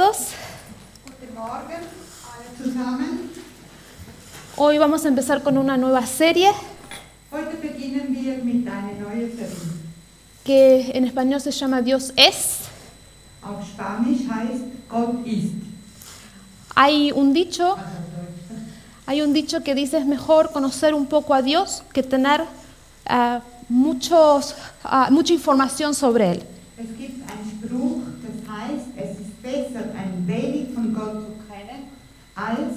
Todos, hoy vamos a empezar con una nueva serie que en español se llama Dios es. Hay un dicho, Deutsch. hay un dicho que dice es mejor conocer un poco a Dios que tener ah, muchos, ah, mucha información sobre él. Es gibt einen Spruch, das heißt, es ist besser, ein wenig von Gott zu kennen, als,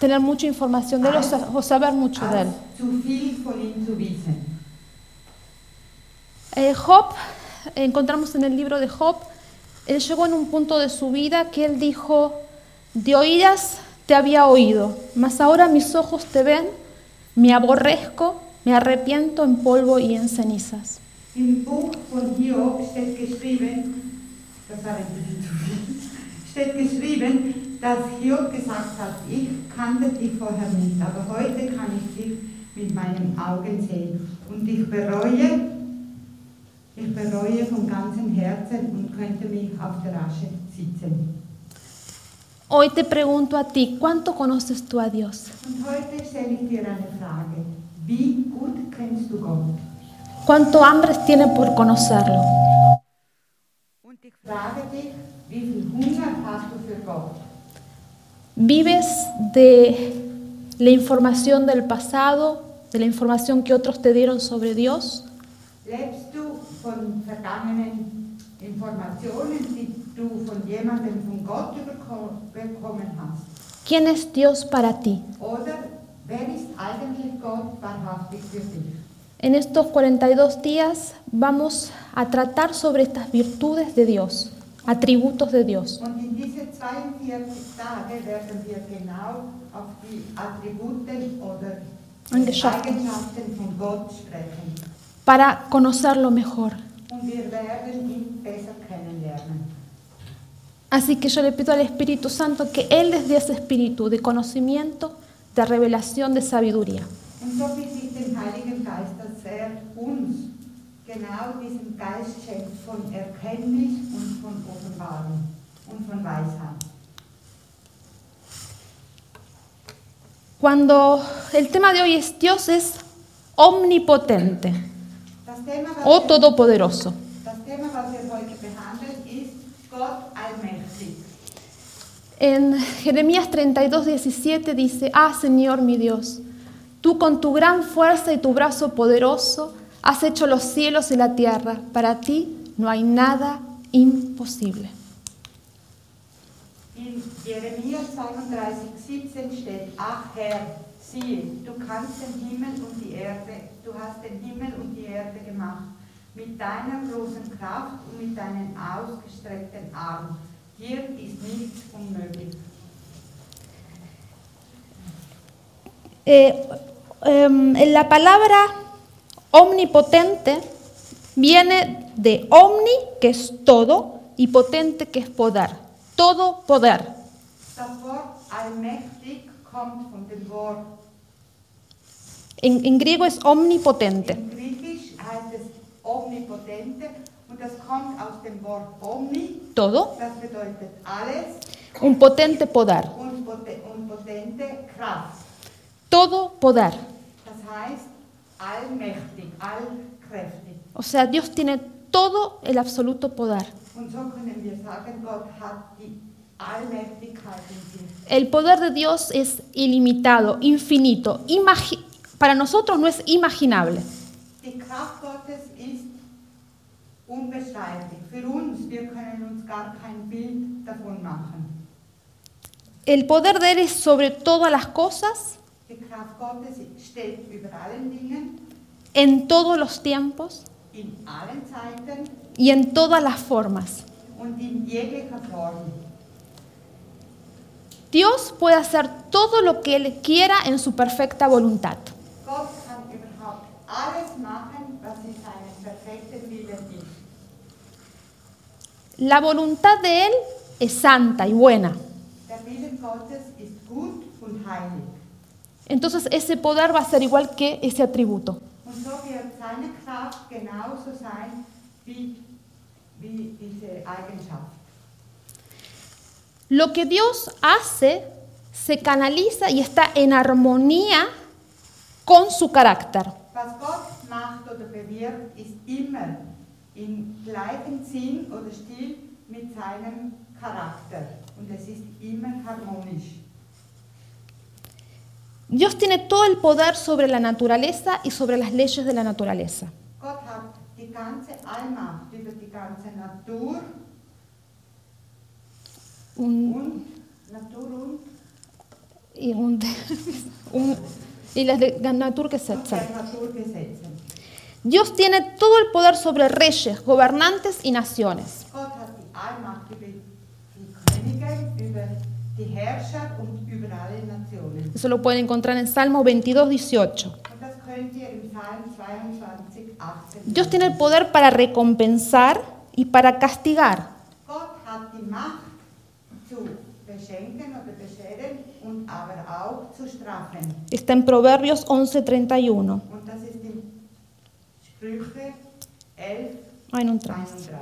Tener mucha información de él o sa- o saber mucho de él. Eh, Job, encontramos en el libro de Job, él llegó en un punto de su vida que él dijo, de oídas te había oído, mas ahora mis ojos te ven, me aborrezco, me arrepiento en polvo y en cenizas. Im Buch von Hiob steht geschrieben, das war ein bisschen zu viel, steht geschrieben, dass Hiob gesagt hat, ich kannte dich vorher nicht, aber heute kann ich dich mit meinen Augen sehen. Und ich bereue, ich bereue von ganzem Herzen und könnte mich auf der Asche sitzen. Hoy te pregunto a ti, ¿cuánto conoces tú a Dios? Und heute stelle ich dir eine Frage. Wie gut kennst du Gott? ¿Cuánto hambre tienes por conocerlo? Frage dich, wie viel Hunger hast du für Gott? ¿Vives de la información del pasado, de la información que otros te dieron sobre Dios? Lebst du von vergangenen Informationen, die du von jemandem von Gott überko- bekommen hast? ¿Quién es Dios para ti? Oder wer ist eigentlich Gott wahrhaftig für dich? En estos 42 días vamos a tratar sobre estas virtudes de Dios, atributos de Dios. Und in diese 42 Tage werden wir genau auf die Attribute oder die Eigenschaften. Eigenschaften von Gott sprechen. para conocerlo mejor. Así que yo le pido al Espíritu Santo que Él les dé ese espíritu de conocimiento, de revelación, de sabiduría. Uns genau diesen Geist schenkt von Erkenntnis und von Offenbarung und von Weisheit. Cuando el tema de hoy es Dios es omnipotente Thema, o todopoderoso. Thema, ist Gott. En Jeremías 32, 17 dice, Ah Señor mi Dios, tú con tu gran fuerza y tu brazo poderoso has hecho los cielos y la tierra. Para ti no hay nada imposible. In Jeremia 32, 17 steht, Ach Herr, siehe, du kannst den Himmel und die Erde, du hast den Himmel und die Erde gemacht, mit deiner großen Kraft und mit deinen ausgestreckten Armen. Dir ist nichts unmöglich. Eh, en la palabra omnipotente viene de omni, que es todo, y potente, que es poder. Todo poder. En, en griego es omnipotente. Todo. Un potente poder. Todo poder. Das heißt. O sea, Dios tiene todo el absoluto poder. El poder de Dios es ilimitado, infinito. Imagi- para nosotros no es imaginable. El poder de Él es sobre todas las cosas, en todos los tiempos y en todas las formas. Dios puede hacer todo lo que Él quiera en su perfecta voluntad. La voluntad de Él es santa y buena. Entonces ese poder va a ser igual que ese atributo. Und so wird seine Kraft genauso sein wie, wie diese Eigenschaft. Lo que Dios hace se canaliza y está en armonía con su carácter. Was Gott macht oder bewirkt, ist immer im gleichen Sinn oder Stil mit seinem Charakter. Und es ist immer harmonisch. Dios tiene todo el poder sobre la naturaleza y sobre las leyes de la naturaleza. Un- y, un- un- y las de. Dios tiene todo el poder sobre reyes, gobernantes y naciones. Gott hat die Allmacht über die Könige, über die Herrscher und. Eso lo pueden encontrar en Salmo 22, 18. Und das könnt ihr im Psalm 22, 18 Dios tiene el poder para recompensar y para castigar. Está en Proverbios 11, 31. Und das ist in Sprüche 11, Ay, no entra. 31.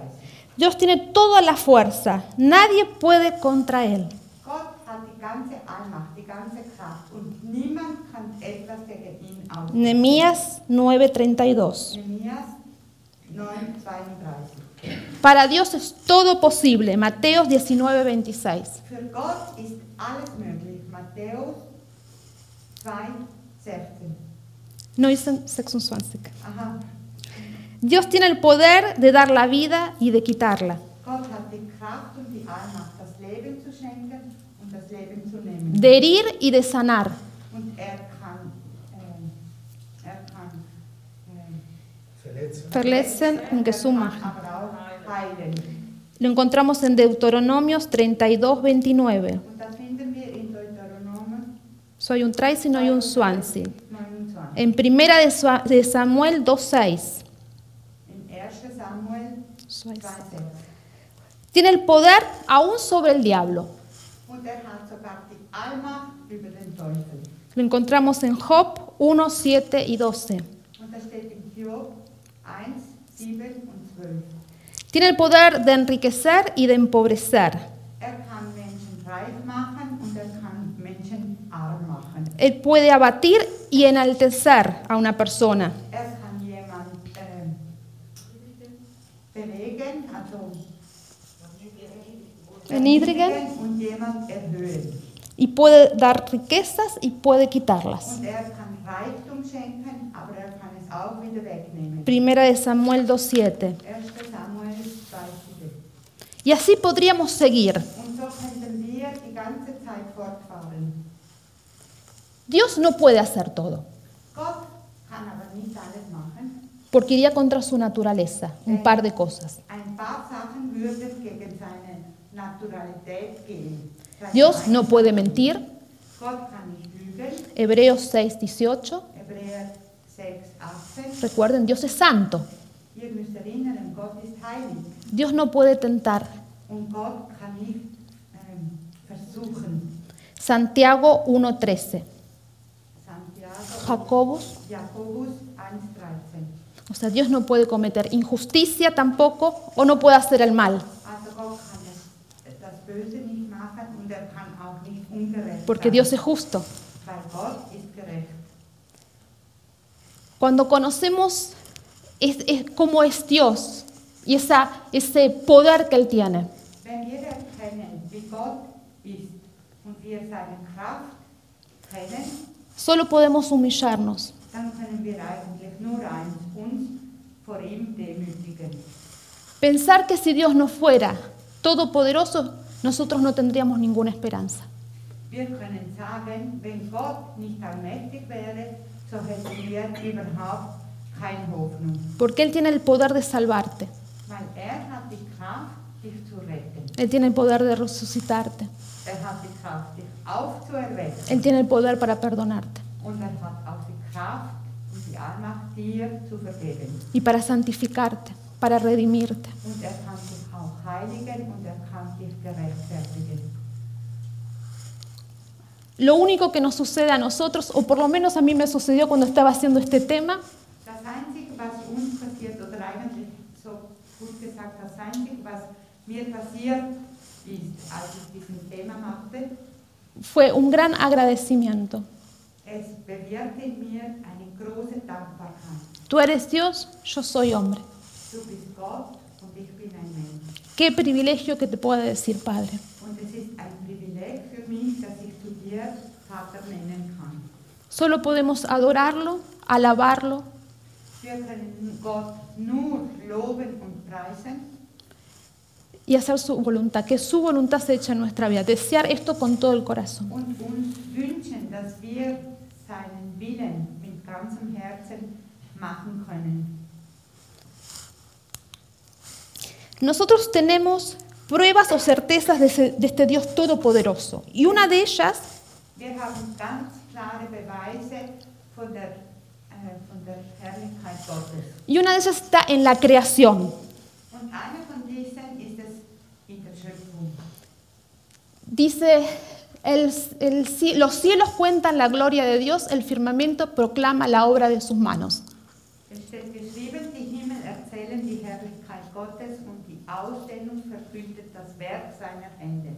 Dios tiene toda la fuerza. Nadie puede contra él. Ganze Kraft und niemand kann etwas gegen ihn ausüben. Nehemías 9, 32. Nehemias 9, 32. Para Dios es todo posible. Mateos 19, 26. Für Gott ist alles möglich. Matthäus 2, 16. No dicen 26. Aha. Dios tiene el poder de dar la vida y de quitarla. Und und. De herir y de sanar. Und er ähm, er ähm, Verletzen. Und er heilen. Lo encontramos en Deuteronomios 32, 29. Und das finden wir in Deuteronomen Soy un trai si no hay un Swansea. 29. En primera de Sua- de Samuel 2.6. In 1 Samuel 2,6. Tiene el poder aún sobre el diablo. Lo encontramos en Job 1, 7 y 12. Und das steht in Hiob 1, 7 und 12. Tiene el poder de enriquecer y de empobrecer. Er und er. Él puede abatir y enaltecer a una persona. Er kann jemand ähm, bewegen, also Erniedrigen y puede dar riquezas y puede quitarlas. Er er. Primera de Samuel 2.7. 1. Samuel 2, 7. Y así podríamos seguir. Dios no puede hacer todo, porque iría contra su naturaleza, un par de cosas. Dios no puede mentir. Hebreos 6.18. Hebräer 6, 18. Recuerden, Dios es santo. Dios no puede tentar. Versuchen. Santiago 1.13. Santiago, Jacobus. Jakobus 1, 13. O sea, Dios no puede cometer injusticia tampoco o no puede hacer el mal, Also Gott kann das, das Böse nicht machen und er kann auch nicht ungerecht porque sein. Dios es justo. Cuando conocemos es, es cómo es Dios y esa, ese poder que Él tiene, kennen, solo podemos humillarnos. Pensar que si Dios no fuera todopoderoso, nosotros no tendríamos ninguna esperanza. Porque Él tiene el poder de salvarte. Er. Él tiene el poder de resucitarte. Er. Él tiene el poder para perdonarte er y para santificarte, para redimirte. Lo único que nos sucede a nosotros, o por lo menos a mí me sucedió cuando estaba haciendo este tema, Das Einzige, was uns passiert, oder eigentlich so gut gesagt, das Einzige, was mir passiert, ist, als ich diesen Thema machte, fue un gran agradecimiento. es bewirkte in mir eine große Dankbarkeit. Tú eres Dios, yo soy hombre. Du bist Gott und ich bin ein Mensch. Qué privilegio que te pueda decir Padre. Solo podemos adorarlo, alabarlo können y hacer su voluntad, que su voluntad se eche en nuestra vida. Desear esto con todo el corazón. und uns wünschen, dass wir seinen Willen mit ganzem Herzen machen können. Nosotros tenemos pruebas o certezas de, ese- de este Dios todopoderoso. Y una de ellas äh, y una de ellas está en la creación. Dice, el- el ci- los cielos cuentan la gloria de Dios, el firmamento proclama la obra de sus manos. Ausdehnung verkündet das Werk seiner Hände.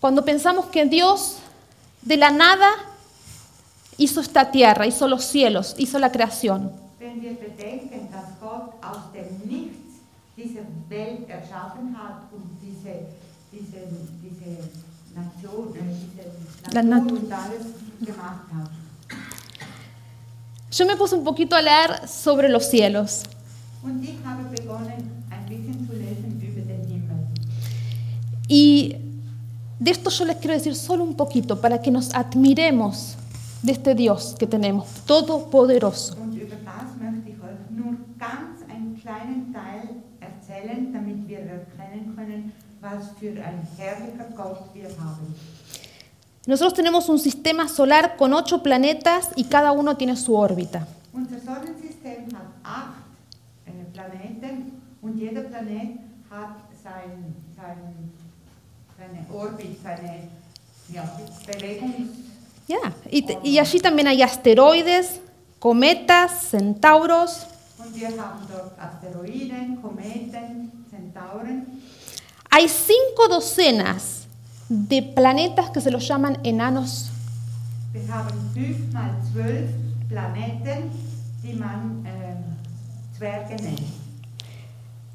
Cuando pensamos que Dios de la nada hizo esta tierra, hizo los cielos, hizo la creación, Wenn wir bedenken, dass Gott aus dem Nichts diese Welt erschaffen hat und diese, diese, diese Nation, diese La Natur Natur. und alles gemacht hat. yo me puse un poquito a leer sobre los cielos. Und ich habe begonnen, ein bisschen zu lesen über den Himmel. Y de esto yo les quiero decir solo un poquito para que nos admiremos de este Dios que tenemos, todopoderoso. Nosotros tenemos un sistema solar con ocho planetas y cada uno tiene su órbita. Äh, Planeten und jeder Planet hat sein, sein, seine Orbit, seine ja, Bewegungs... Ya, Y, allí también hay asteroides, cometas, centauros. Und wir haben dort Asteroiden, Kometen, Zentauren. Hay cinco docenas de planetas que se los llaman enanos. Wir haben fünf mal zwölf Planeten, die man Zwerge nennt.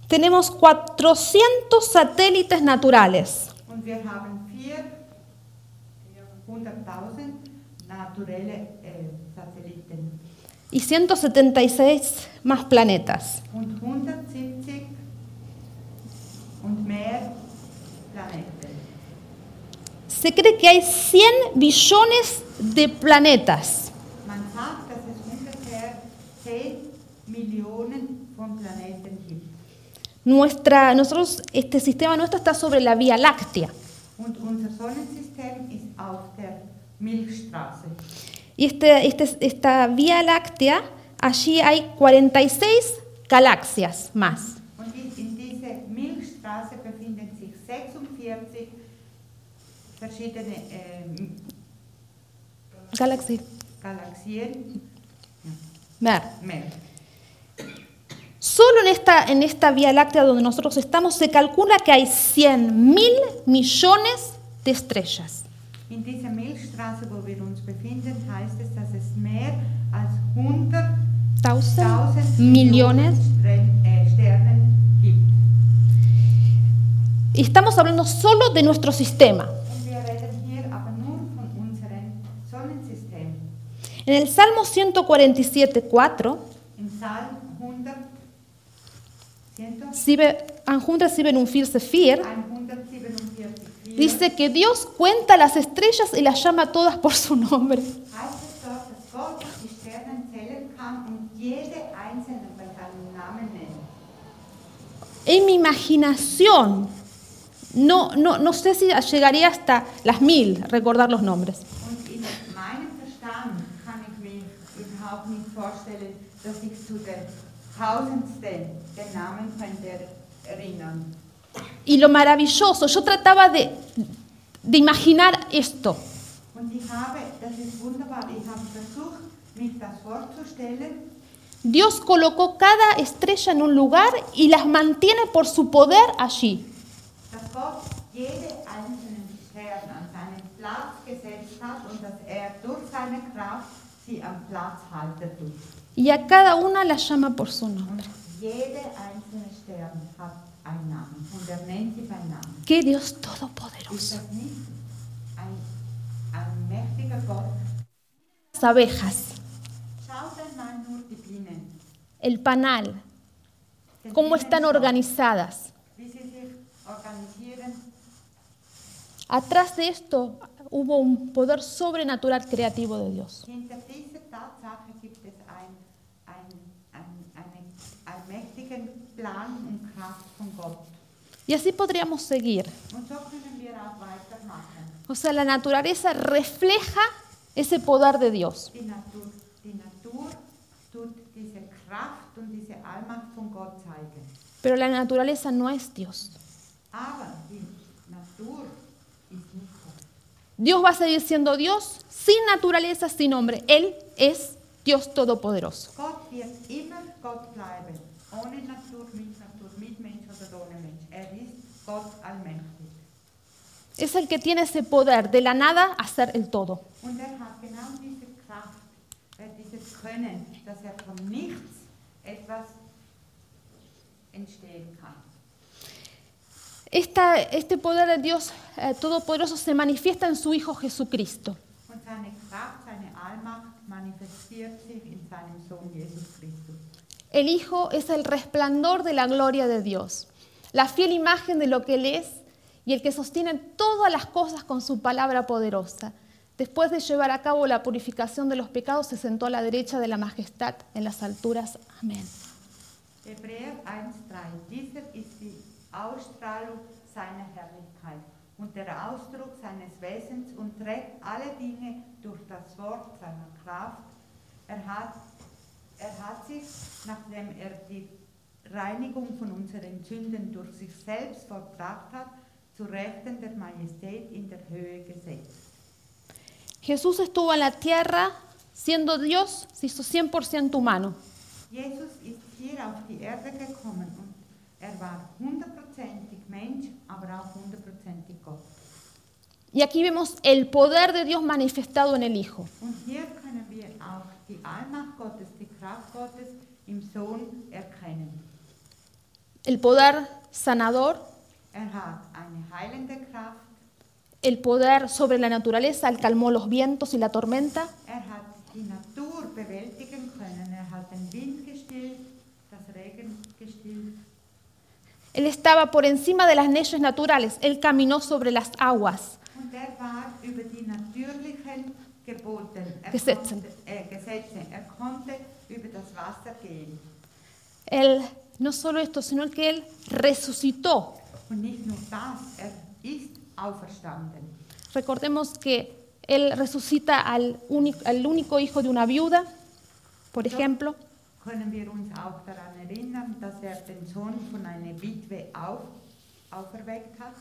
Tenemos 400 satélites naturales. Und wir haben vier, 100.000 naturelle äh, Satelliten y 176 más planetas. und 170 und mehr Planeten. Se cree que hay 100 billones de planetas. Man sagt, dass es ungefähr 10 Millionen von Planeten gibt. Nuestra, nosotros, este sistema nuestro está sobre la Vía Láctea. Y este, este- esta Vía Láctea, allí hay 46 galaxias más. Und in in Solo en esta, en esta Vía Láctea donde nosotros estamos se calcula que hay 100 mil millones de estrellas. In dieser Milchstraße, wo wir uns befinden, heißt es, dass es mehr als 100.000 Milliones Sterne gibt. Estamos hablando solo de nuestro sistema. En el Salmo 147, 4, dice que Dios cuenta las estrellas y las llama todas por su nombre. En mi imaginación, no, no, no sé si llegaría hasta las mil recordar los nombres. Den Namen erinnern. Y lo maravilloso, yo trataba de, de imaginar esto. Und ich habe, das ist wunderbar, ich habe versucht, mich das vorzustellen. Dios colocó cada estrella en un lugar y las mantiene por su poder allí. dass jede einzelnen Stern an seinen Platz gesetzt hat und dass er durch seine Kraft sie am Platz halten tut. Y a cada una la llama por su nombre. ¡Qué Dios todopoderoso! Las abejas, el panal, cómo están organizadas. Atrás de esto hubo un poder sobrenatural creativo de Dios. Hinter dieser Tatsache gibt es ein, ein, ein, einen allmächtigen Plan und Kraft von Gott. Y así podríamos seguir. O sea, la naturaleza refleja ese poder de Dios. Pero la naturaleza no es Dios. Dios va a seguir siendo Dios sin naturaleza, sin hombre. Él es Dios todopoderoso. Ohne Natur, mit Natur, mit Mensch oder ohne Mensch. Er ist Gott allmächtig. Es el que tiene ese poder de la nada a ser el todo. Und er hat genau diese Kraft, äh, dieses Können, dass er von nichts etwas entstehen kann. Esta- este poder de Dios eh, todopoderoso se manifiesta en su Hijo Jesucristo. Und seine Kraft, seine Allmacht manifestiert sich in seinem Sohn Jesus Christus. El Hijo es el resplandor de la gloria de Dios, la fiel imagen de lo que Él es y el que sostiene todas las cosas con su palabra poderosa. Después de llevar a cabo la purificación de los pecados, se sentó a la derecha de la majestad en las alturas. Amén. Hebräer 1,3. Dieser ist die Ausstrahlung seiner Herrlichkeit und der Ausdruck seines Wesens und trägt alle Dinge durch das Wort seiner Kraft. Er hat, er hat sich, nachdem er die Reinigung von unseren Sünden durch sich selbst vollbracht hat, zu Rechten der Majestät in der Höhe gesetzt. Jesús estuvo en la tierra siendo Dios, se hizo 100% humano. Jesus ist hier auf die Erde gekommen und er war hundertprozentig Mensch, aber auch hundertprozentig Gott. Y aquí vemos el poder de Dios manifestado en el Hijo. Und hier können wir auch die Allmacht Gottes, Gottes im Sohn erkennen. El poder sanador, Er hat eine heilende Kraft, el poder sobre la naturaleza, él calmó los vientos y la tormenta. er hat die Natur bewältigen können, er hat den Wind gestillt, das Regen gestillt. Él estaba por encima de las leyes naturales, él caminó sobre las aguas. Und er war über die natürlichen Gebote, er Gesetze. Konnte, äh, Gesetze, er konnte Él, no solo esto, sino que él resucitó. Er. Recordemos que él resucita al único, al único hijo de una viuda, por ejemplo. Können wir uns auch daran erinnern, dass er den Sohn von einer Witwe auf, auferweckt hat?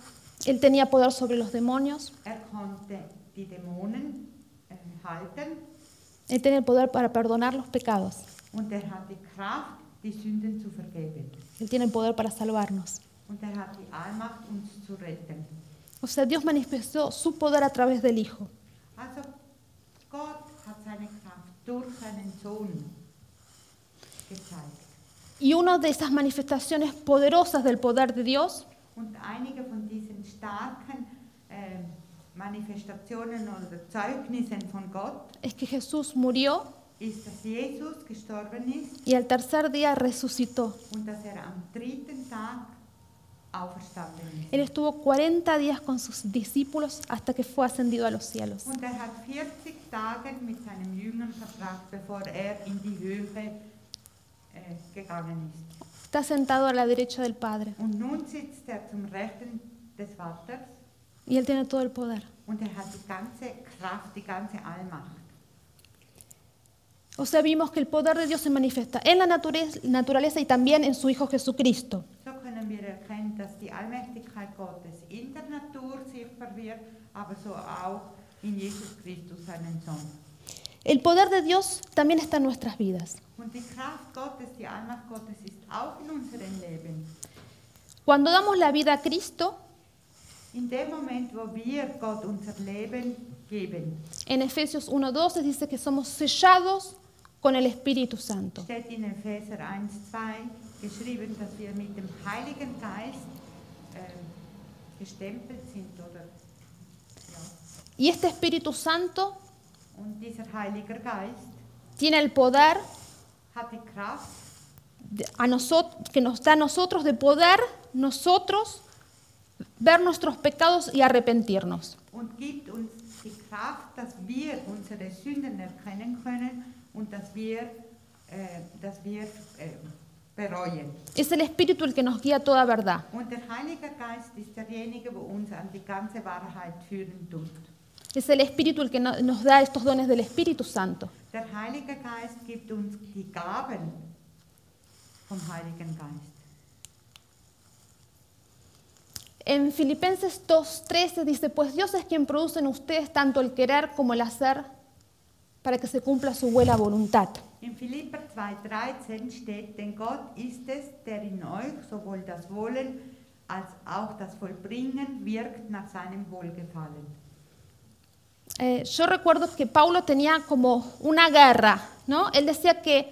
Él tenía poder sobre los demonios. Er konnte die Dämonen äh, halten Él tenía el poder para perdonar los pecados. und er hat die Kraft, die Sünden zu vergeben. Él tiene el poder para salvarnos. Und er hat die Allmacht, uns zu retten. O sea, Dios manifestó su poder a través del Hijo. Also Gott hat seine Kraft durch seinen Sohn gezeigt. Y una de esas manifestaciones poderosas del poder de Dios Und einige von diesen starken äh, Manifestationen oder Zeugnissen von Gott es que Jesús murió y al tercer día resucitó. er. Él estuvo 40 días con sus discípulos hasta que fue ascendido a los cielos. Und er hat 40 Tage mit seinen Jüngern verbracht, bevor er in die Höhe gegangen ist. Está sentado a la derecha del Padre Y Él tiene todo el poder. und er hat die ganze Kraft, die ganze Allmacht. O sea, vimos que el poder de Dios se manifiesta en la naturaleza y también en su Hijo Jesucristo. So können wir erkennen, dass die Allmächtigkeit Gottes in der Natur sichtbar wird, aber so auch in Jesus Christus, seinen Sohn. El poder de Dios también está en nuestras vidas. Und die Kraft Gottes, die Allmacht Gottes ist auch in unserem Leben. Cuando damos la vida a Cristo, In dem Moment, wo wir Gott unser Leben geben, En Efesios 1.12 dice que somos sellados con el Espíritu Santo. steht in Epheser 1, 2 geschrieben, dass wir mit dem Heiligen Geist ähm, gestempelt sind. Oder? Ja. Y este Espíritu Santo Und dieser Heilige Geist tiene el poder hat die Kraft, de- a nosot- que nos da a nosotros de poder nosotros ver nuestros pecados y arrepentirnos. und gibt uns die Kraft, dass wir unsere Sünden erkennen können und dass wir, dass wir bereuen. Es el Espíritu el que nos guía a toda verdad. Es el Espíritu el que no- nos da estos dones del Espíritu Santo. Der Heilige Geist gibt uns die Gaben vom Heiligen Geist. En Filipenses 2.13 dice, pues Dios es quien produce en ustedes tanto el querer como el hacer para que se cumpla su buena voluntad. In Philipper 2,13 steht, denn Gott ist es, der in euch sowohl das Wollen als auch das Vollbringen wirkt nach seinem Wohlgefallen. Eh, yo recuerdo que Paulo tenía como una guerra, ¿no? Él decía que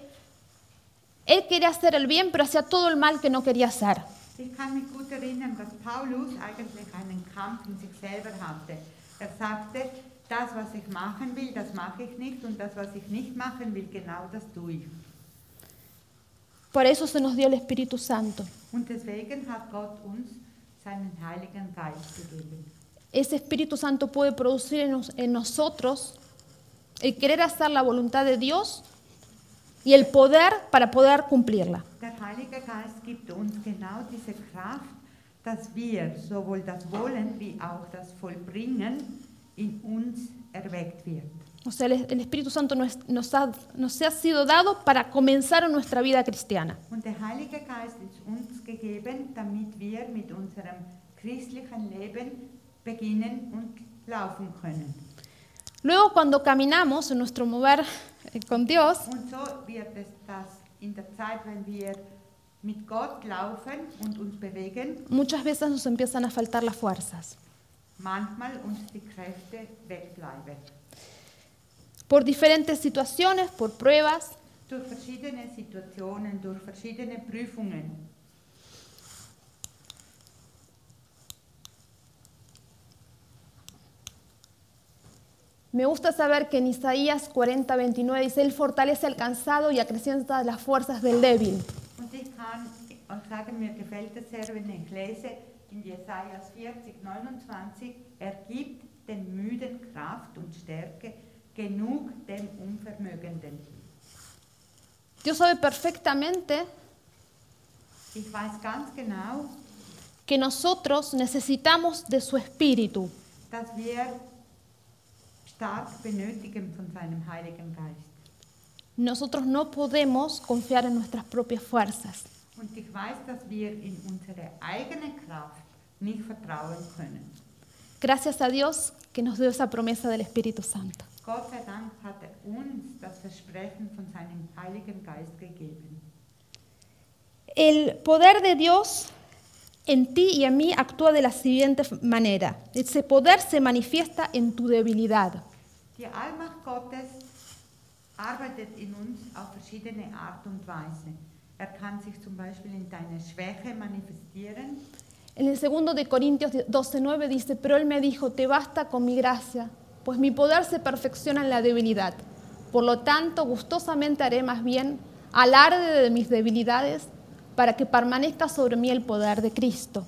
él quería hacer el bien, pero hacía todo el mal que no quería hacer. Ich kann mich gut erinnern, dass Paulus eigentlich einen Kampf in sich selber hatte. Er sagte, das, was ich machen will, das mache ich nicht und das, was ich nicht machen will, genau das tue ich. Por eso se nos dio el Espíritu Santo. Und deswegen hat Gott uns seinen Heiligen Geist gegeben. Ese Espíritu Santo puede producir en, nos- en nosotros el querer hacer la voluntad de Dios y el poder para poder cumplirla. Der Heilige Geist gibt uns genau diese Kraft, dass wir sowohl das Wollen wie auch das Vollbringen in uns erweckt wird. O sea, el, el Espíritu Santo nos, nos ha, nos ha sido dado para comenzar en nuestra vida cristiana. Und der Heilige Geist ist uns gegeben, damit wir mit unserem christlichen Leben beginnen und laufen können. Luego, cuando caminamos en nuestro mover eh, con Dios, Und so wird es das muchas veces nos empiezan a faltar las fuerzas. Por diferentes situaciones, por pruebas, Durch verschiedene Situationen, durch verschiedene Prüfungen. Me gusta saber que en Isaías 40, 29 dice, Él fortalece al cansado y acrecienta las fuerzas del débil. Und ich kann euch sagen, mir gefällt es sehr, wenn ich lese in Jesajas 40, 29, er gibt den Müden Kraft und Stärke, genug dem Unvermögenden. Dios sabe perfectamente Ich weiß ganz genau, que nosotros necesitamos de su espíritu. dass wir stark benötigen von seinem Heiligen Geist. Nosotros no podemos confiar en nuestras propias fuerzas. Und ich weiß, dass wir in unsere eigene Kraft nicht vertrauen können. Gracias a Dios que nos dio esa promesa del Espíritu Santo. Gott sei Dank hat er uns das Versprechen von seinem Heiligen Geist gegeben. El poder de Dios en ti y en mí actúa de la siguiente manera. Ese poder se manifiesta en tu debilidad. Die Allmacht Gottes arbeitet in uns auf verschiedene Art und Weise. Er kann sich zum Beispiel in deiner Schwäche manifestieren. En el segundo de Corintios 12:9 dice, pero él me dijo, te basta con mi gracia, pues mi poder se perfecciona en la debilidad. Por lo tanto, gustosamente haré más bien alarde de mis debilidades para que permanezca sobre mí el poder de Cristo.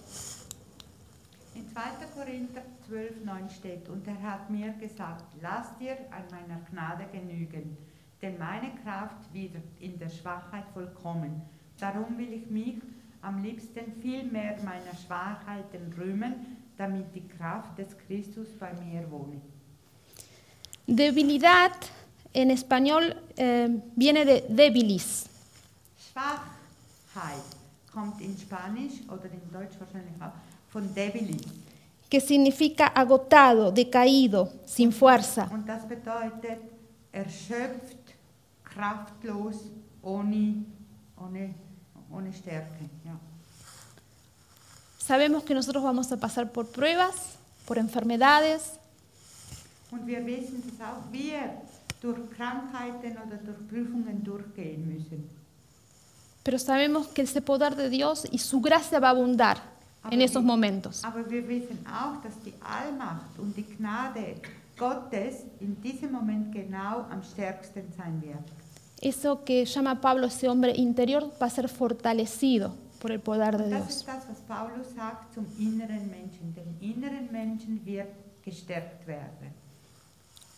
In 2. Korinther 12, 9 steht, und er hat mir gesagt, lass dir an meiner Gnade genügen, denn meine Kraft wird in der Schwachheit vollkommen. Darum will ich mich am liebsten viel mehr meiner Schwachheiten rühmen, damit die Kraft des Christus bei mir wohne. Debilidad en español eh, viene de debilis. Schwachheit kommt in Spanisch oder in Deutsch wahrscheinlich auch von debilis. Que significa agotado, decaído, sin fuerza. Und das bedeutet erschöpft, kraftlos, ohne, ohne, ohne Stärke. Ja. sabemos que nosotros vamos a pasar por pruebas, por enfermedades, Und wir wissen, dass auch wir durch Krankheiten oder durch Prüfungen durchgehen müssen. pero sabemos que ese poder de Dios y su gracia va a abundar en esos momentos. Eso que llama Pablo ese hombre interior va a ser fortalecido por el poder de Dios.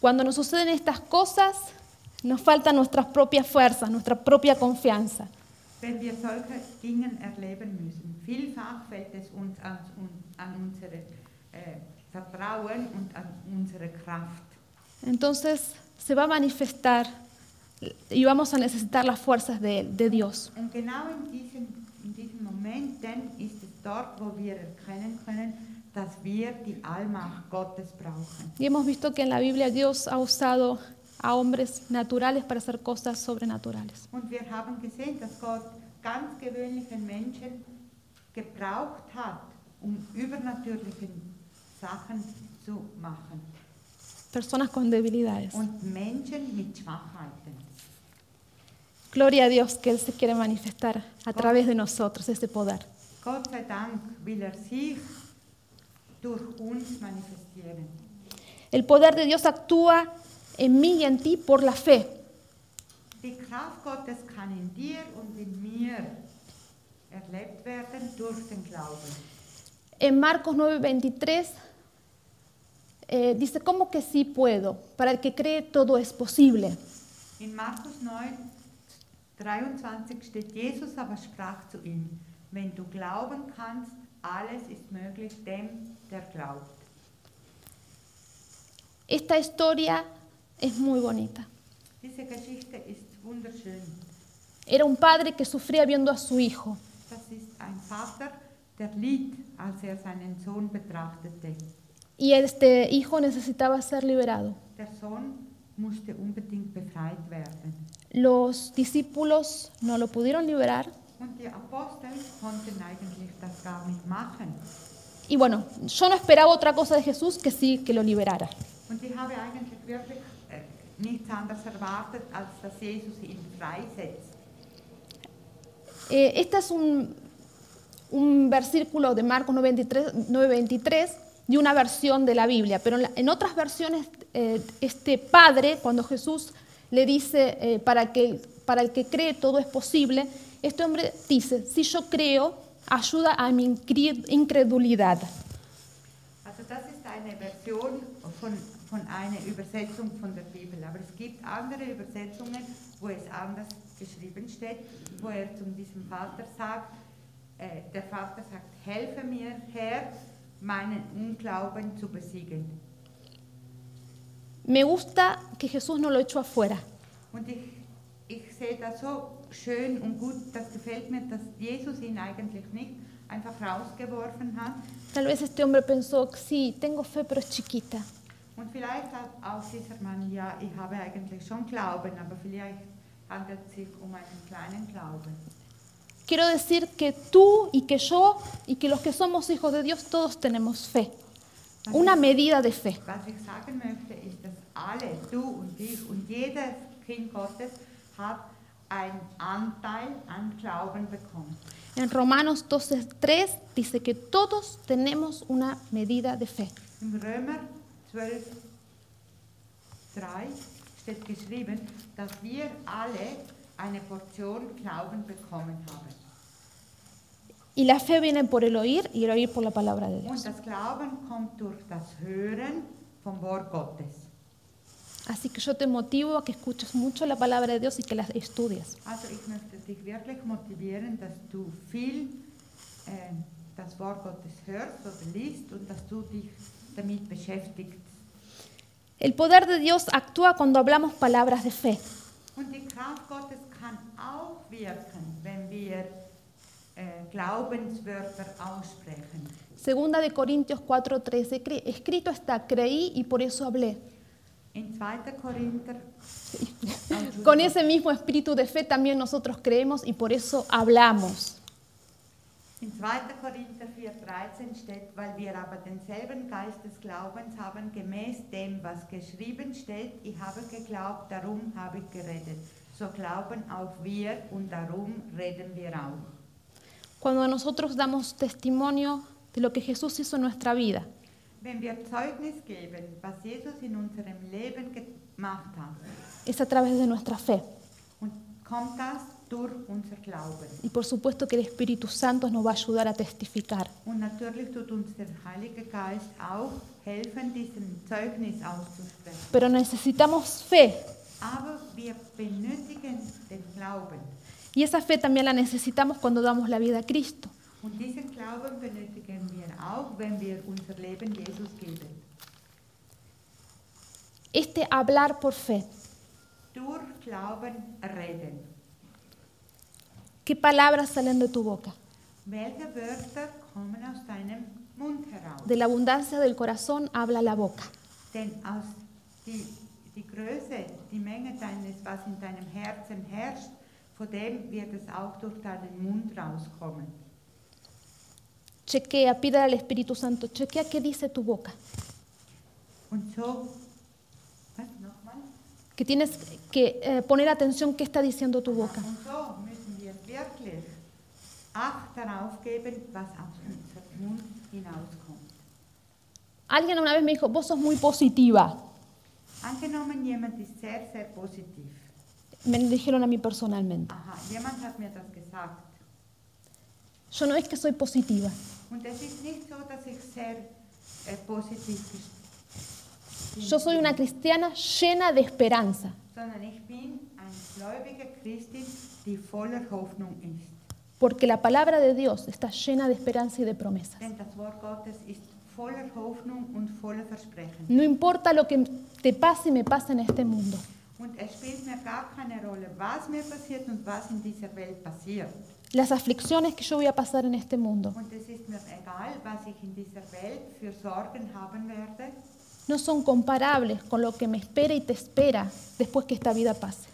Cuando nos suceden estas cosas, nos faltan nuestras propias fuerzas, nuestra propia confianza. Wenn wir solche erleben müssen, vielfach fällt es uns an, an unsere Vertrauen und an unsere Kraft. Entonces se va a manifestar y vamos a necesitar las fuerzas de, de Dios. Und genau in diesen, in diesen Momenten ist es dort, wo wir erkennen können, dass wir die Allmacht Gottes brauchen. Y hemos visto que en la Biblia Dios ha usado a hombres naturales para hacer cosas sobrenaturales. Und wir haben gesehen, dass Gott ganz gewöhnliche Menschen gebraucht hat, um übernatürliche Sachen zu machen. Personas con debilidades. Und Menschen mit Schwachheiten. Gloria a Dios que Él se quiere manifestar a través de nosotros ese poder. Gott sei Dank will er sich durch uns manifestieren. El poder de Dios actúa en mí y en ti por la fe. Die Kraft Gottes kann in dir und in mir erlebt werden durch den Glauben. En Marcos 9:23 eh, dice, ¿cómo que sí puedo? Para el que cree todo es posible. In Markus 9, 23 steht, Jesus aber sprach zu ihm, wenn du glauben kannst, alles ist möglich dem, der glaubt. Esta historia es muy bonita. Era un padre que sufría viendo a su hijo. Er. Y este hijo necesitaba ser liberado. Los discípulos no lo pudieron liberar. Y bueno, yo no esperaba otra cosa de Jesús que sí que lo liberara. Nichts anderes erwartet, als dass Jesus ihn freisetzt. Eh, este es un, un versículo de Marcos 9:23 9:23 de una versión de la Biblia, pero en, la- en otras versiones eh, este padre, cuando Jesús le dice, eh, para, que, para el que cree todo es posible, este hombre dice, si yo creo, ayuda a mi incre- incredulidad. Also das ist eine Version von, von einer Übersetzung von der Bibel. Aber es gibt andere Übersetzungen, wo es anders geschrieben steht, wo er zu diesem Vater sagt, äh, der Vater sagt, helfe mir, Herr, meinen Unglauben zu besiegen. Me gusta que Jesús no lo echó afuera. Und ich, ich sehe das so schön und gut, das gefällt mir, dass Jesus ihn eigentlich nicht einfach rausgeworfen hat. Tal vez este hombre pensó, sí, tengo fe, pero es chiquita. Und vielleicht auch dieser Mann, ja, ich habe eigentlich schon Glauben, aber vielleicht handelt es sich um einen kleinen Glauben. Quiero decir que tú y que yo y que los que somos hijos de Dios, todos tenemos fe. Una medida de fe. Was ich sagen möchte, ist, dass alle, du und ich und jedes Kind Gottes hat einen Anteil an Glauben bekommen. En Romanos 12.3 dice que todos tenemos una medida de fe. Im Römer 12, 3 steht geschrieben, dass wir alle eine Portion Glauben bekommen haben. Y la fe viene por el oír y el oír por la palabra de Und Dios. das Glauben kommt durch das Hören vom Wort Gottes. Así que yo te motivo a que escuches mucho la palabra de Dios y que la estudies. Also ich möchte dich wirklich motivieren, dass du viel äh, das Wort Gottes hörst oder liest und dass du dich damit beschäftigst. El poder de Dios actúa cuando hablamos palabras de fe. Äh. Segunda de Corintios 4:13, cre- escrito está, creí y por eso hablé. In 2. Korinther, Entschuldigung. Con ese mismo espíritu de fe también nosotros creemos y por eso hablamos. In 2. Korinther 4,13 steht, weil wir aber denselben Geist des Glaubens haben, gemäß dem, was geschrieben steht, ich habe geglaubt, darum habe ich geredet. So glauben auch wir und darum reden wir auch. Cuando nosotros damos testimonio de lo que Jesús hizo en nuestra vida, Wenn wir Zeugnis geben, was Jesus in unserem Leben gemacht hat, es a través de nuestra fe. und kommt das. Y por supuesto que el Espíritu Santo nos va a ayudar a testificar. Pero necesitamos fe. Y esa fe también la necesitamos cuando damos la vida a Cristo. Este hablar por fe. Durch Glauben reden. ¿Qué palabras salen de tu boca? De la abundancia del corazón habla la boca. Chequea, pide al Espíritu Santo, chequea qué dice tu boca. Que tienes que eh, poner atención qué está diciendo tu boca. Und so müssen wir wirklich Acht darauf geben, was aus unserem Mund hinauskommt. Alguien una vez me dijo, vos sos muy positiva. Angenommen, jemand ist sehr, sehr positiv. Me lo dijeron a mí personalmente. Aha, jemand hat mir das gesagt. Yo no es que soy positiva. Und es ist nicht so, dass ich sehr positiv bin, Yo soy una cristiana llena de esperanza. sondern ich bin eine gläubige Christin, die voller Hoffnung ist. Porque la palabra de Dios está llena de esperanza y de promesas. No importa lo que te pase y me pase en este mundo. Las aflicciones que yo voy a pasar en este mundo no son comparables con lo que me espera y te espera después que esta vida pase.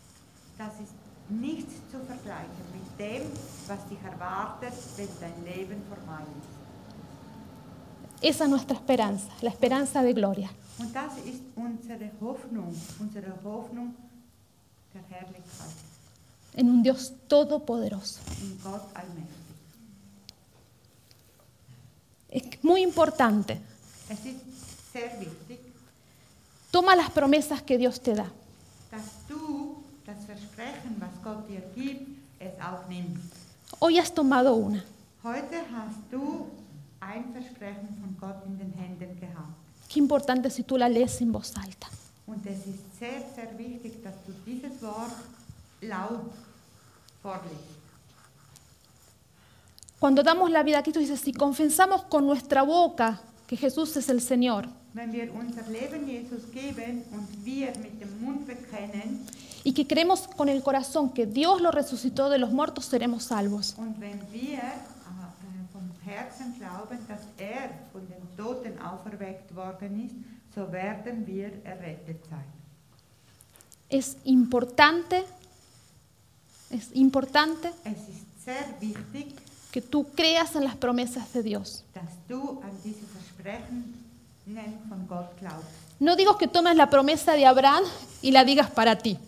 Was dich erwartet, wenn dein Leben vorbei ist. Esa es nuestra esperanza, la esperanza de gloria. Und das ist unsere Hoffnung, unsere Hoffnung der Herrlichkeit en un Dios todopoderoso. in Gott allmächtig. Es muy importante. Es ist sehr wichtig, Toma las promesas que Dios te da. dass du das Versprechen, was Gott dir gibt, es auch nimmst. Hoy has tomado una. Heute hast du ein Versprechen von Gott in den Händen gehabt. Qué importante si tú la lees en voz alta. Und es ist sehr, sehr wichtig, dass du dieses Wort laut vorliest. Cuando damos la vida a Cristo, dice, si confesamos con nuestra boca que Jesús es el Señor Wenn wir unser Leben Jesus geben und wir mit dem Mund bekennen y que creemos con el corazón que Dios lo resucitó de los muertos, seremos salvos. äh, dass er. Es importante, es importante que tú creas en las promesas de Dios. No digo que tomes la promesa de Abraham y la digas para ti.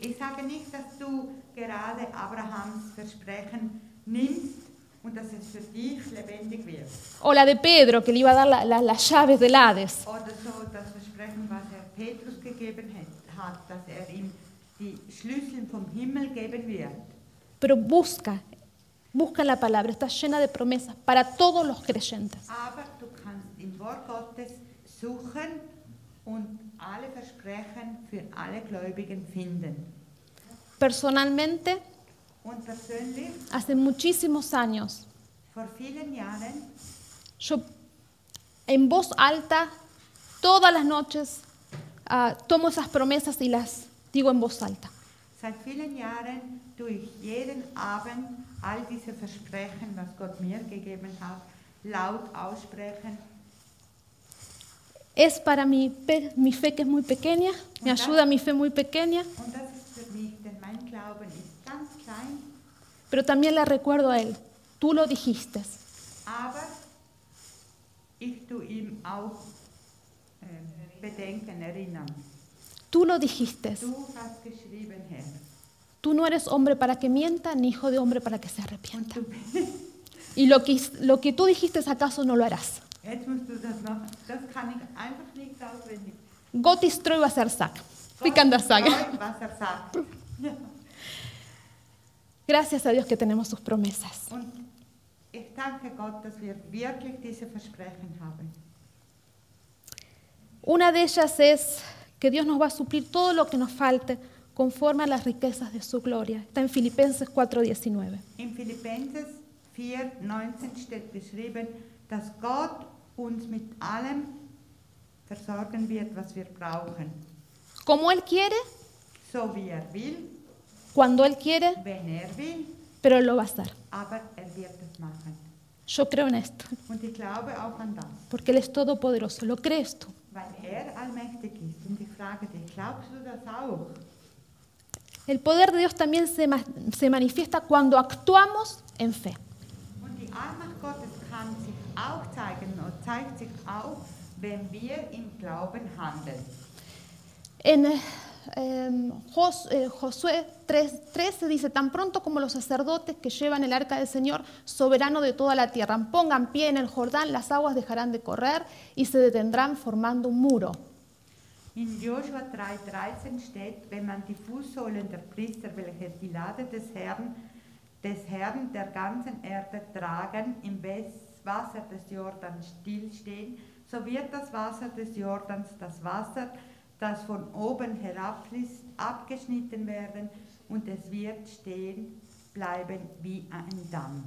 Ich, sage nicht, dass du gerade Abrahams Versprechen nimmst und dass es für dich lebendig wird. O la de Pedro, que le iba a dar la- la- las llaves del Hades. Oder so das Versprechen, was er Petrus gegeben hat, hat, dass er ihm die Schlüssel vom Himmel geben wird. Pero busca, busca la palabra, está llena de promesas para todos los creyentes. Aber du kannst im Wort Gottes suchen und alle Versprechen für alle Gläubigen finden. Personalmente, Und persönlich, hace muchísimos años, vor vielen Jahren, yo en voz alta, todas las noches, ah, tomo esas promesas y las digo en voz alta. seit vielen Jahren tue ich jeden Abend all diese Versprechen, was Gott mir gegeben hat, laut aussprechen. Es para mi, mi fe que es muy pequeña, me ayuda mi fe muy pequeña, pero también le recuerdo a Él Tú lo dijiste. Äh, erinnern. Tú lo dijiste. Tú no eres hombre para que mienta, ni hijo de hombre para que se arrepienta. Y lo que, lo que tú dijiste, ¿acaso no lo harás? Gott ist treu, was er sagt. Wie kann das sagen? Er sagt. Ja. Gracias a Dios que tenemos sus promesas. Ich danke Gott, dass wir wirklich diese Versprechen haben. Una de ellas es que Dios nos va a suplir todo lo que nos falte conforme a las riquezas de su gloria. Está en Filipenses 4:19. In Philippenses 4, 19 steht geschrieben, dass Gott uns mit allem versorgen wird, was wir brauchen. Como Él quiere, So wie er will, cuando Él quiere, wenn er will, pero Él lo va a hacer. aber er wird es machen. Yo creo en esto, Und ich glaube auch an das, porque Él es todopoderoso. ¿Lo crees tú? weil er allmächtig ist. Und ich frage dich, glaubst du das auch? El poder de Dios también se, ma- se manifiesta cuando actuamos en fe. Und die Allmacht Gottes kann sich auch zeigen zeigt sich auch, wenn wir im Glauben handeln. En eh, Jos- eh, Josué 3:13 dice, tan pronto como los sacerdotes que llevan el arca del Señor, soberano de toda la tierra, pongan pie en el Jordán, las aguas dejarán de correr y se detendrán formando un muro. In Joshua 3,13 steht, wenn man die Fußsohlen der Priester, welche die Lade des Herrn, des Herrn der ganzen Erde tragen, im Wes- Wasser des Jordans stillstehen, so wird das Wasser des Jordans, das Wasser, das von oben herabfließt, abgeschnitten werden und es wird stehen bleiben wie ein Damm.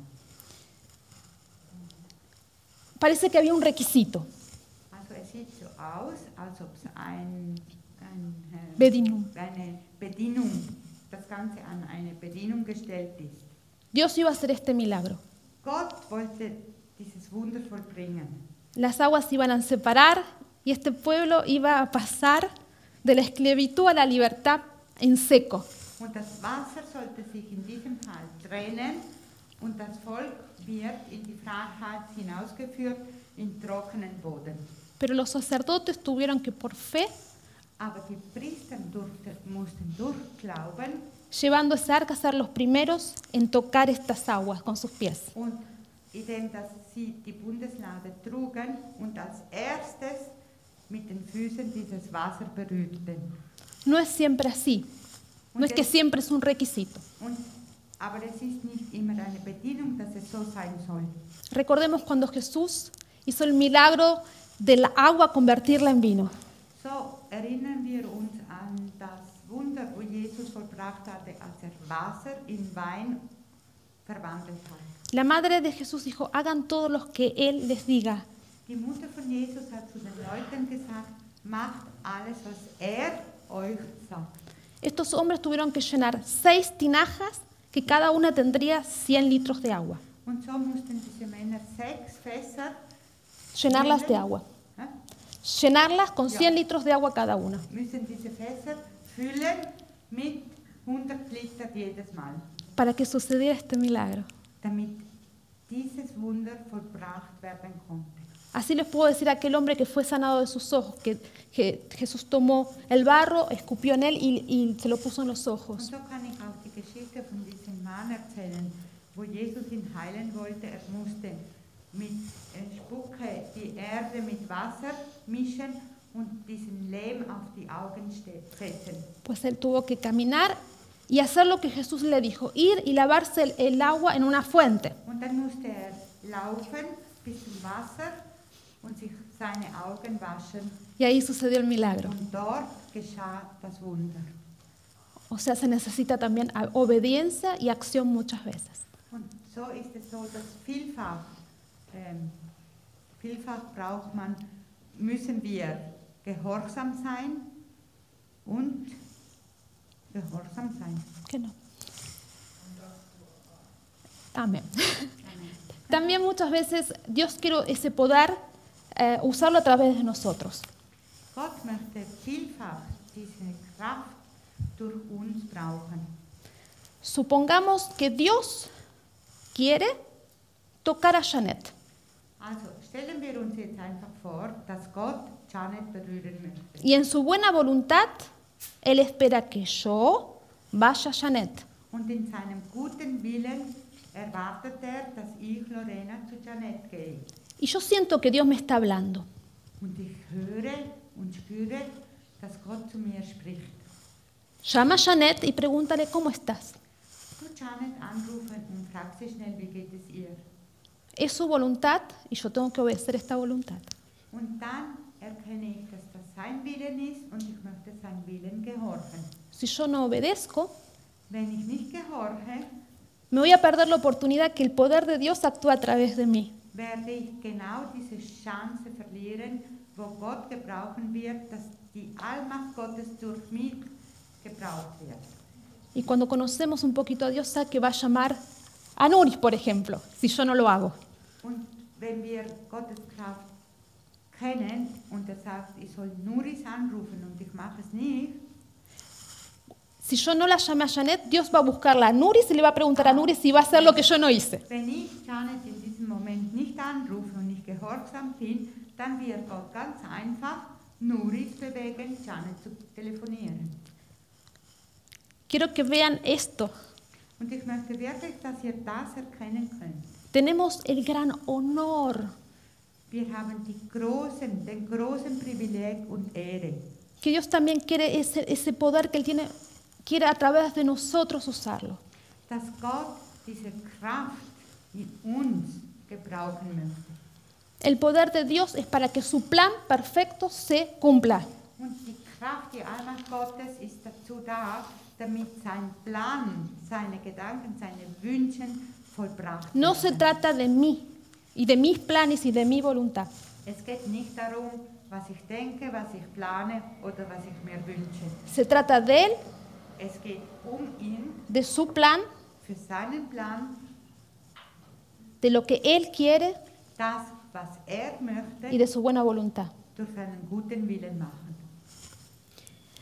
Parece que había un requisito, Also es sieht so aus, als ob es ein, ein, äh, Bedingung. eine Bedienung, das Ganze an eine Bedienung gestellt ist. Dios iba a hacer este milagro. Gott wollte. Las aguas se iban a separar y este pueblo iba a pasar de la esclavitud a la libertad en seco. Pero los sacerdotes tuvieron que por fe, llevando ese arca, ser los primeros en tocar estas aguas con sus pies. Und indem dass sie die Bundeslade trugen und als erstes mit den Füßen dieses Wasser berührten. No es siempre así. No es que siempre es un requisito. Und, aber es ist nicht immer eine Bedienung, dass es so sein soll. Recordemos cuando Jesús hizo el milagro del agua convertirla en vino. So erinnern wir uns an das Wunder, wo Jesus vollbracht hatte, als er Wasser in Wein verwandelt hat. La madre de Jesús dijo, hagan todo lo que Él les diga. Die Mutter von Jesus hat zu den Leuten gesagt, macht alles, was er euch sagt. Estos hombres tuvieron que llenar seis tinajas que cada una tendría 100 litros de agua. Und so mussten diese Männer sechs Fässer Llenarlas de agua. hä, Llenarlas con 100 litros de agua cada una. müssen diese Fässer füllen mit 100 Liter jedes Mal, para que sucediera este milagro. Damit dieses Wunder vollbracht werden konnte. Así les puedo decir a aquel hombre que fue sanado de sus ojos, que, que Jesús tomó el barro, escupió en él y, y se lo puso en los Und ojos. so kann ich auch die Geschichte von diesem Mann erzählen, wo Jesus ihn heilen wollte. Er musste mit Spucke die Erde mit Wasser mischen und diesen Lehm auf die Augen ste- setzen. Pues él tuvo que caminar y hacer lo que Jesús le dijo, ir y lavarse el, el agua en una fuente. Y ahí sucedió el milagro. O sea, se necesita también obediencia y acción muchas veces. Vielfach, ähm, vielfach braucht man, müssen wir gehorsam sein und. Genau. Amén. También muchas veces Dios quiere ese poder eh, usarlo a través de nosotros. Supongamos que Dios quiere tocar a Janet. Y en su buena voluntad, Él espera que yo vaya a Janet. Und in seinem guten Willen erwartet er, dass ich Lorena zu Janet gehe. Y yo siento que Dios me está hablando. Und ich höre und spüre, dass Gott zu mir spricht. Llama a Janet y pregúntale cómo estás. Du Janet anrufen und frag sie schnell, wie geht es ihr? Es su voluntad y yo tengo que obedecer esta voluntad. Und dann erkenne ich, dass Si yo no obedezco, me voy a perder la oportunidad que el poder de Dios actúe a través de mí. Y cuando conocemos un poquito a Dios, sabe que va a llamar a Nuris, por ejemplo, si yo no lo hago. Und wenn wir Gottes Kraft kennen und er sagt, ich soll Nuris anrufen und ich mache es nicht, Si yo no la llamé a Janet, Dios va a buscarla a Nuris y le va a preguntar a Nuris si va a hacer lo que yo no hice. wenn ich Janet in diesem Moment nicht anrufe und nicht gehorsam bin, dann wird Gott ganz einfach Nuris bewegen, Janet zu telefonieren. Quiero que vean esto. Und ich möchte wirklich, dass ihr das erkennen könnt. Tenemos el gran honor Wir haben die großen, den großen Privileg und Ehre, que Dios también quiere ese, ese poder que Él tiene, quiere a través de nosotros usarlo. dass Gott diese Kraft in uns gebrauchen möchte. El poder de Dios es para que su plan perfecto se cumpla. Und die Kraft, die Allmacht Gottes ist dazu da, damit sein Plan, seine Gedanken, seine Wünsche vollbracht No se trata de mí y de mis planes y de mi voluntad. Se trata de Él, um de su plan, de lo que Él quiere er y de su buena voluntad.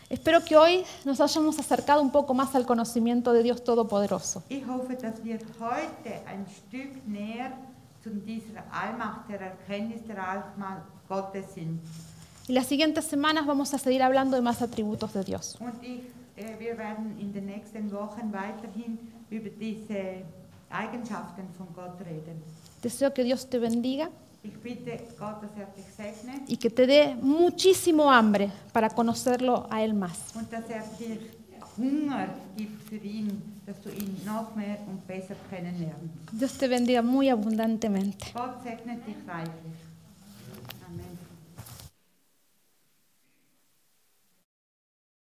Espero que hoy nos hayamos acercado un poco más al conocimiento de Dios Todopoderoso. Ich hoffe, dass wir heute ein Stück näher zu dieser Allmacht, der Erkenntnis der Allmacht Gottes sind. Y las siguientes semanas vamos a seguir hablando de más atributos de Dios. Und ich, äh, wir werden in den nächsten Wochen weiterhin über diese Eigenschaften von Gott reden. Deseo que Dios te bendiga Ich bitte Gott, dass er dich segne y que te dé muchísimo hambre para conocerlo a Él más. und dass er dir Hunger gibt für ihn, dass du ihn noch mehr und besser kennenlernst. Dios te bendiga muy abundantemente. Gott dich reichlich.